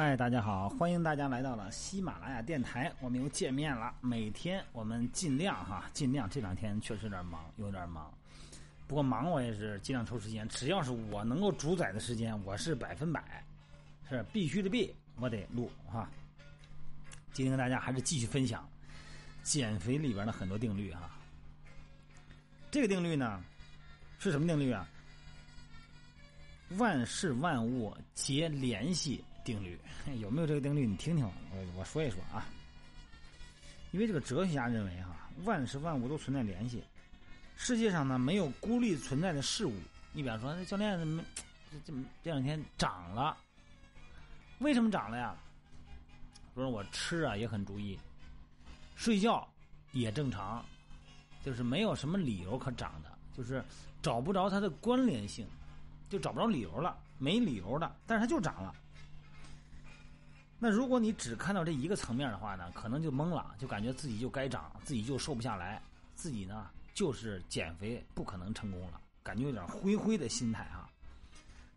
嗨，大家好，欢迎大家来到了喜马拉雅电台，我们又见面了。每天我们尽量哈，尽量这两天确实有点忙，有点忙。不过忙我也是尽量抽时间，只要是我能够主宰的时间，我是百分百，是必须的必，我得录哈。今天跟大家还是继续分享减肥里边的很多定律哈。这个定律呢是什么定律啊？万事万物皆联系。定律有没有这个定律？你听听我我说一说啊。因为这个哲学家认为哈，万事万物都存在联系。世界上呢没有孤立存在的事物。你比方说，那教练怎么这这这两天涨了？为什么涨了呀？说我吃啊也很注意，睡觉也正常，就是没有什么理由可涨的，就是找不着它的关联性，就找不着理由了，没理由的，但是它就涨了。那如果你只看到这一个层面的话呢，可能就懵了，就感觉自己就该长，自己就瘦不下来，自己呢就是减肥不可能成功了，感觉有点灰灰的心态哈。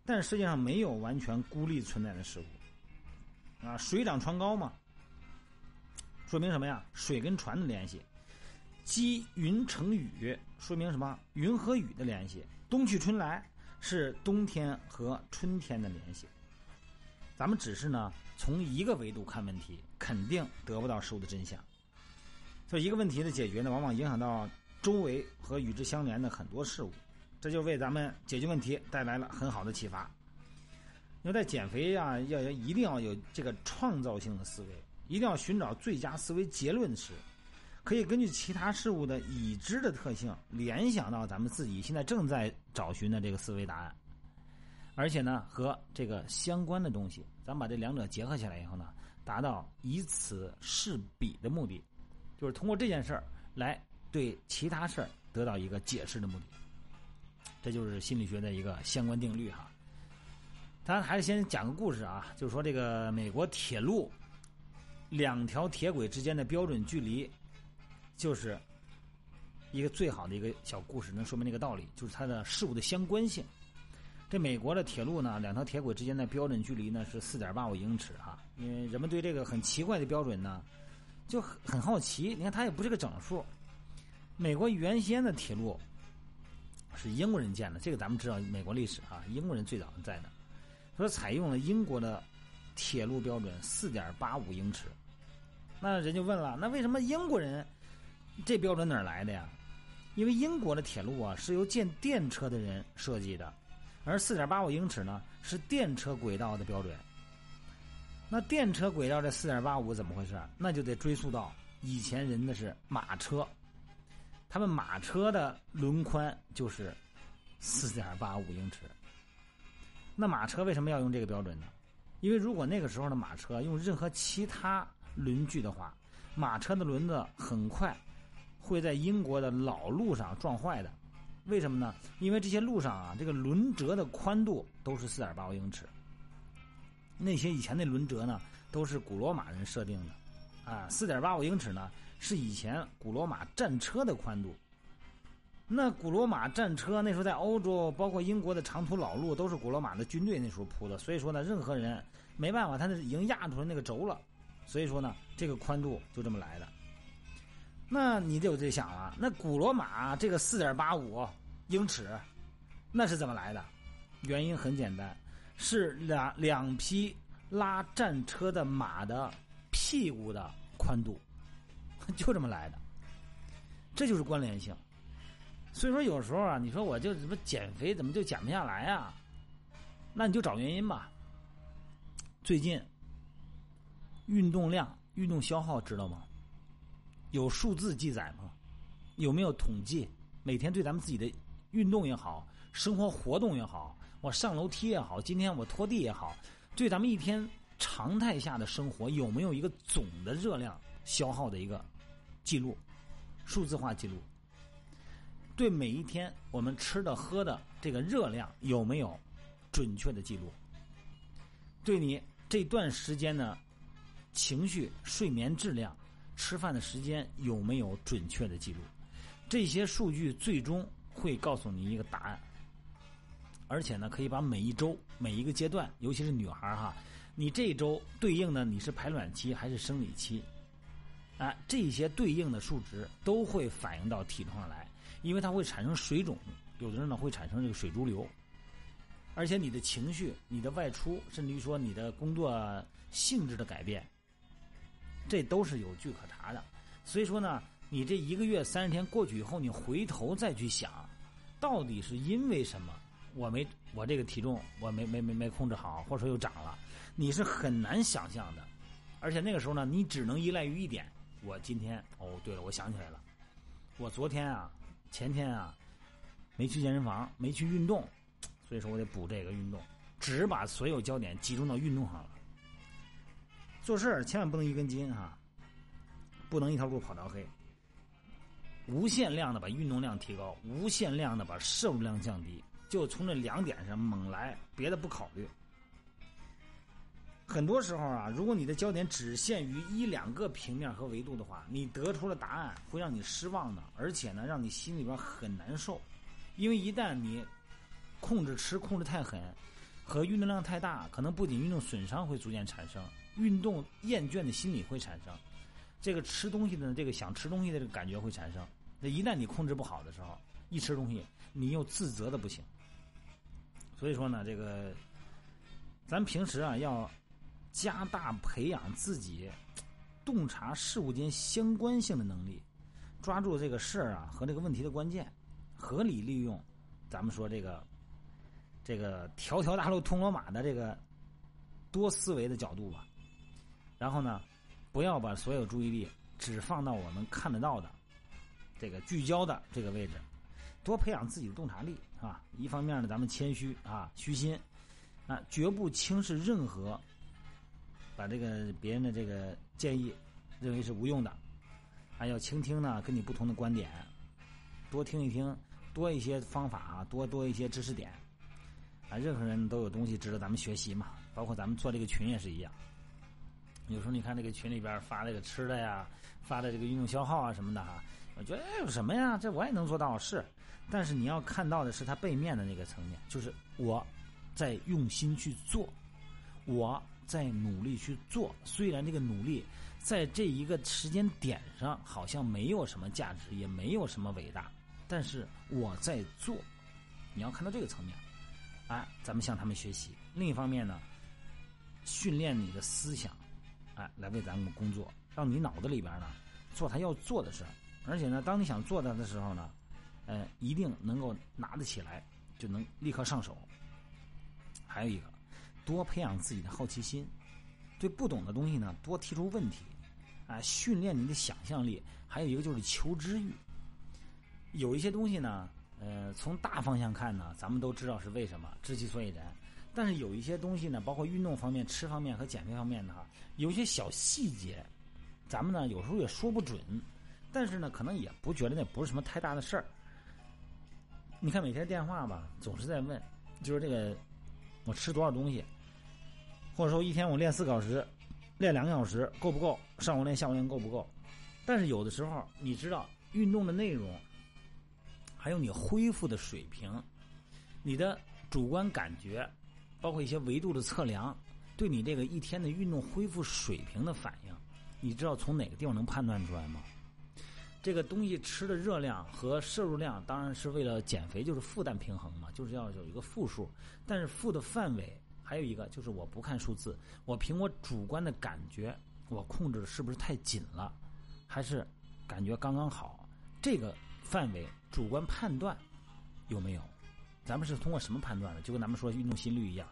但是实际上没有完全孤立存在的事物啊，水涨船高嘛，说明什么呀？水跟船的联系，积云成雨，说明什么？云和雨的联系，冬去春来是冬天和春天的联系。咱们只是呢，从一个维度看问题，肯定得不到事物的真相。所以，一个问题的解决呢，往往影响到周围和与之相连的很多事物，这就为咱们解决问题带来了很好的启发。要在减肥啊，要一定要有这个创造性的思维，一定要寻找最佳思维结论时，可以根据其他事物的已知的特性，联想到咱们自己现在正在找寻的这个思维答案。而且呢，和这个相关的东西，咱把这两者结合起来以后呢，达到以此示彼的目的，就是通过这件事儿来对其他事儿得到一个解释的目的。这就是心理学的一个相关定律哈。咱还是先讲个故事啊，就是说这个美国铁路两条铁轨之间的标准距离，就是一个最好的一个小故事，能说明这个道理，就是它的事物的相关性。这美国的铁路呢，两条铁轨之间的标准距离呢是四点八五英尺哈。因为人们对这个很奇怪的标准呢，就很很好奇。你看，它也不是个整数。美国原先的铁路是英国人建的，这个咱们知道美国历史啊，英国人最早在的，说采用了英国的铁路标准四点八五英尺。那人就问了，那为什么英国人这标准哪儿来的呀？因为英国的铁路啊是由建电车的人设计的。而四点八五英尺呢，是电车轨道的标准。那电车轨道这四点八五怎么回事？那就得追溯到以前人的是马车，他们马车的轮宽就是四点八五英尺。那马车为什么要用这个标准呢？因为如果那个时候的马车用任何其他轮距的话，马车的轮子很快会在英国的老路上撞坏的。为什么呢？因为这些路上啊，这个轮辙的宽度都是四点八五英尺。那些以前的轮辙呢，都是古罗马人设定的，啊，四点八五英尺呢是以前古罗马战车的宽度。那古罗马战车那时候在欧洲，包括英国的长途老路，都是古罗马的军队那时候铺的。所以说呢，任何人没办法，他那已经压出来那个轴了。所以说呢，这个宽度就这么来的。那你就得想了，那古罗马这个四点八五英尺，那是怎么来的？原因很简单，是两两匹拉战车的马的屁股的宽度，就这么来的。这就是关联性。所以说有时候啊，你说我就怎么减肥，怎么就减不下来啊？那你就找原因吧。最近运动量、运动消耗知道吗？有数字记载吗？有没有统计？每天对咱们自己的运动也好，生活活动也好，我上楼梯也好，今天我拖地也好，对咱们一天常态下的生活有没有一个总的热量消耗的一个记录？数字化记录？对每一天我们吃的喝的这个热量有没有准确的记录？对你这段时间的情绪、睡眠质量？吃饭的时间有没有准确的记录？这些数据最终会告诉你一个答案。而且呢，可以把每一周、每一个阶段，尤其是女孩哈，你这一周对应的你是排卵期还是生理期？啊，这些对应的数值都会反映到体重上来，因为它会产生水肿，有的人呢会产生这个水潴留，而且你的情绪、你的外出，甚至于说你的工作性质的改变，这都是有据可查的。所以说呢，你这一个月三十天过去以后，你回头再去想，到底是因为什么？我没我这个体重我没没没没控制好，或者说又长了，你是很难想象的。而且那个时候呢，你只能依赖于一点。我今天哦，对了，我想起来了，我昨天啊，前天啊，没去健身房，没去运动，所以说我得补这个运动，只把所有焦点集中到运动上了。做事儿千万不能一根筋哈，不能一条路跑到黑，无限量的把运动量提高，无限量的把摄入量降低，就从这两点上猛来，别的不考虑。很多时候啊，如果你的焦点只限于一两个平面和维度的话，你得出的答案会让你失望的，而且呢，让你心里边很难受。因为一旦你控制吃控制太狠，和运动量太大，可能不仅运动损伤会逐渐产生，运动厌倦的心理会产生，这个吃东西的这个想吃东西的这个感觉会产生。那一旦你控制不好的时候，一吃东西你又自责的不行。所以说呢，这个咱平时啊要。加大培养自己洞察事物间相关性的能力，抓住这个事儿啊和这个问题的关键，合理利用咱们说这个这个条条大路通罗马的这个多思维的角度吧。然后呢，不要把所有注意力只放到我们看得到的这个聚焦的这个位置，多培养自己的洞察力啊。一方面呢，咱们谦虚啊，虚心啊，绝不轻视任何。把这个别人的这个建议认为是无用的，还要倾听呢，跟你不同的观点，多听一听，多一些方法啊，多多一些知识点啊，任何人都有东西值得咱们学习嘛，包括咱们做这个群也是一样。有时候你看这个群里边发这个吃的呀，发的这个运动消耗啊什么的哈，我觉得哎有什么呀，这我也能做到是，但是你要看到的是它背面的那个层面，就是我在用心去做，我。在努力去做，虽然这个努力在这一个时间点上好像没有什么价值，也没有什么伟大，但是我在做。你要看到这个层面，哎，咱们向他们学习。另一方面呢，训练你的思想，哎，来为咱们工作，让你脑子里边呢做他要做的事儿。而且呢，当你想做他的时候呢，呃，一定能够拿得起来，就能立刻上手。还有一个。多培养自己的好奇心，对不懂的东西呢，多提出问题，啊，训练你的想象力。还有一个就是求知欲。有一些东西呢，呃，从大方向看呢，咱们都知道是为什么，知其所以然。但是有一些东西呢，包括运动方面、吃方面和减肥方面的哈，有些小细节，咱们呢有时候也说不准。但是呢，可能也不觉得那不是什么太大的事儿。你看每天电话吧，总是在问，就是这个。我吃多少东西，或者说一天我练四个小时，练两个小时够不够？上午练下午练够不够？但是有的时候，你知道运动的内容，还有你恢复的水平，你的主观感觉，包括一些维度的测量，对你这个一天的运动恢复水平的反应，你知道从哪个地方能判断出来吗？这个东西吃的热量和摄入量，当然是为了减肥，就是负担平衡嘛，就是要有一个负数。但是负的范围还有一个，就是我不看数字，我凭我主观的感觉，我控制的是不是太紧了，还是感觉刚刚好？这个范围主观判断有没有？咱们是通过什么判断的？就跟咱们说运动心率一样。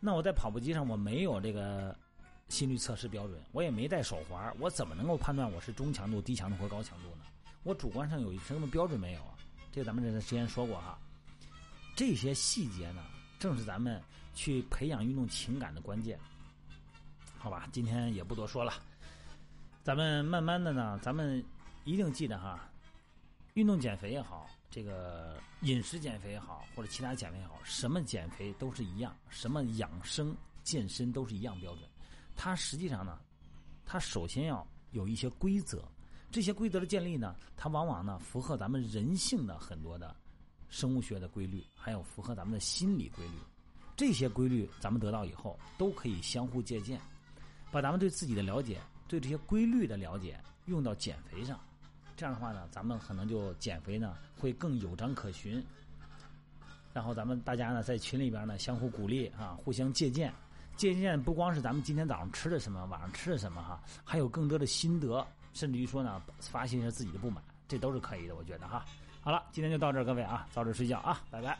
那我在跑步机上我没有这个心率测试标准，我也没戴手环，我怎么能够判断我是中强度、低强度或高强度呢？我主观上有什么标准没有啊？这咱们之前说过哈。这些细节呢，正是咱们去培养运动情感的关键。好吧，今天也不多说了。咱们慢慢的呢，咱们一定记得哈，运动减肥也好，这个饮食减肥也好，或者其他减肥也好，什么减肥都是一样，什么养生健身都是一样标准。它实际上呢，它首先要有一些规则。这些规则的建立呢，它往往呢符合咱们人性的很多的生物学的规律，还有符合咱们的心理规律。这些规律咱们得到以后，都可以相互借鉴，把咱们对自己的了解、对这些规律的了解用到减肥上。这样的话呢，咱们可能就减肥呢会更有章可循。然后咱们大家呢在群里边呢相互鼓励啊，互相借鉴。借鉴不光是咱们今天早上吃的什么，晚上吃的什么哈，还有更多的心得，甚至于说呢发泄一下自己的不满，这都是可以的，我觉得哈。好了，今天就到这儿，各位啊，早点睡觉啊，拜拜。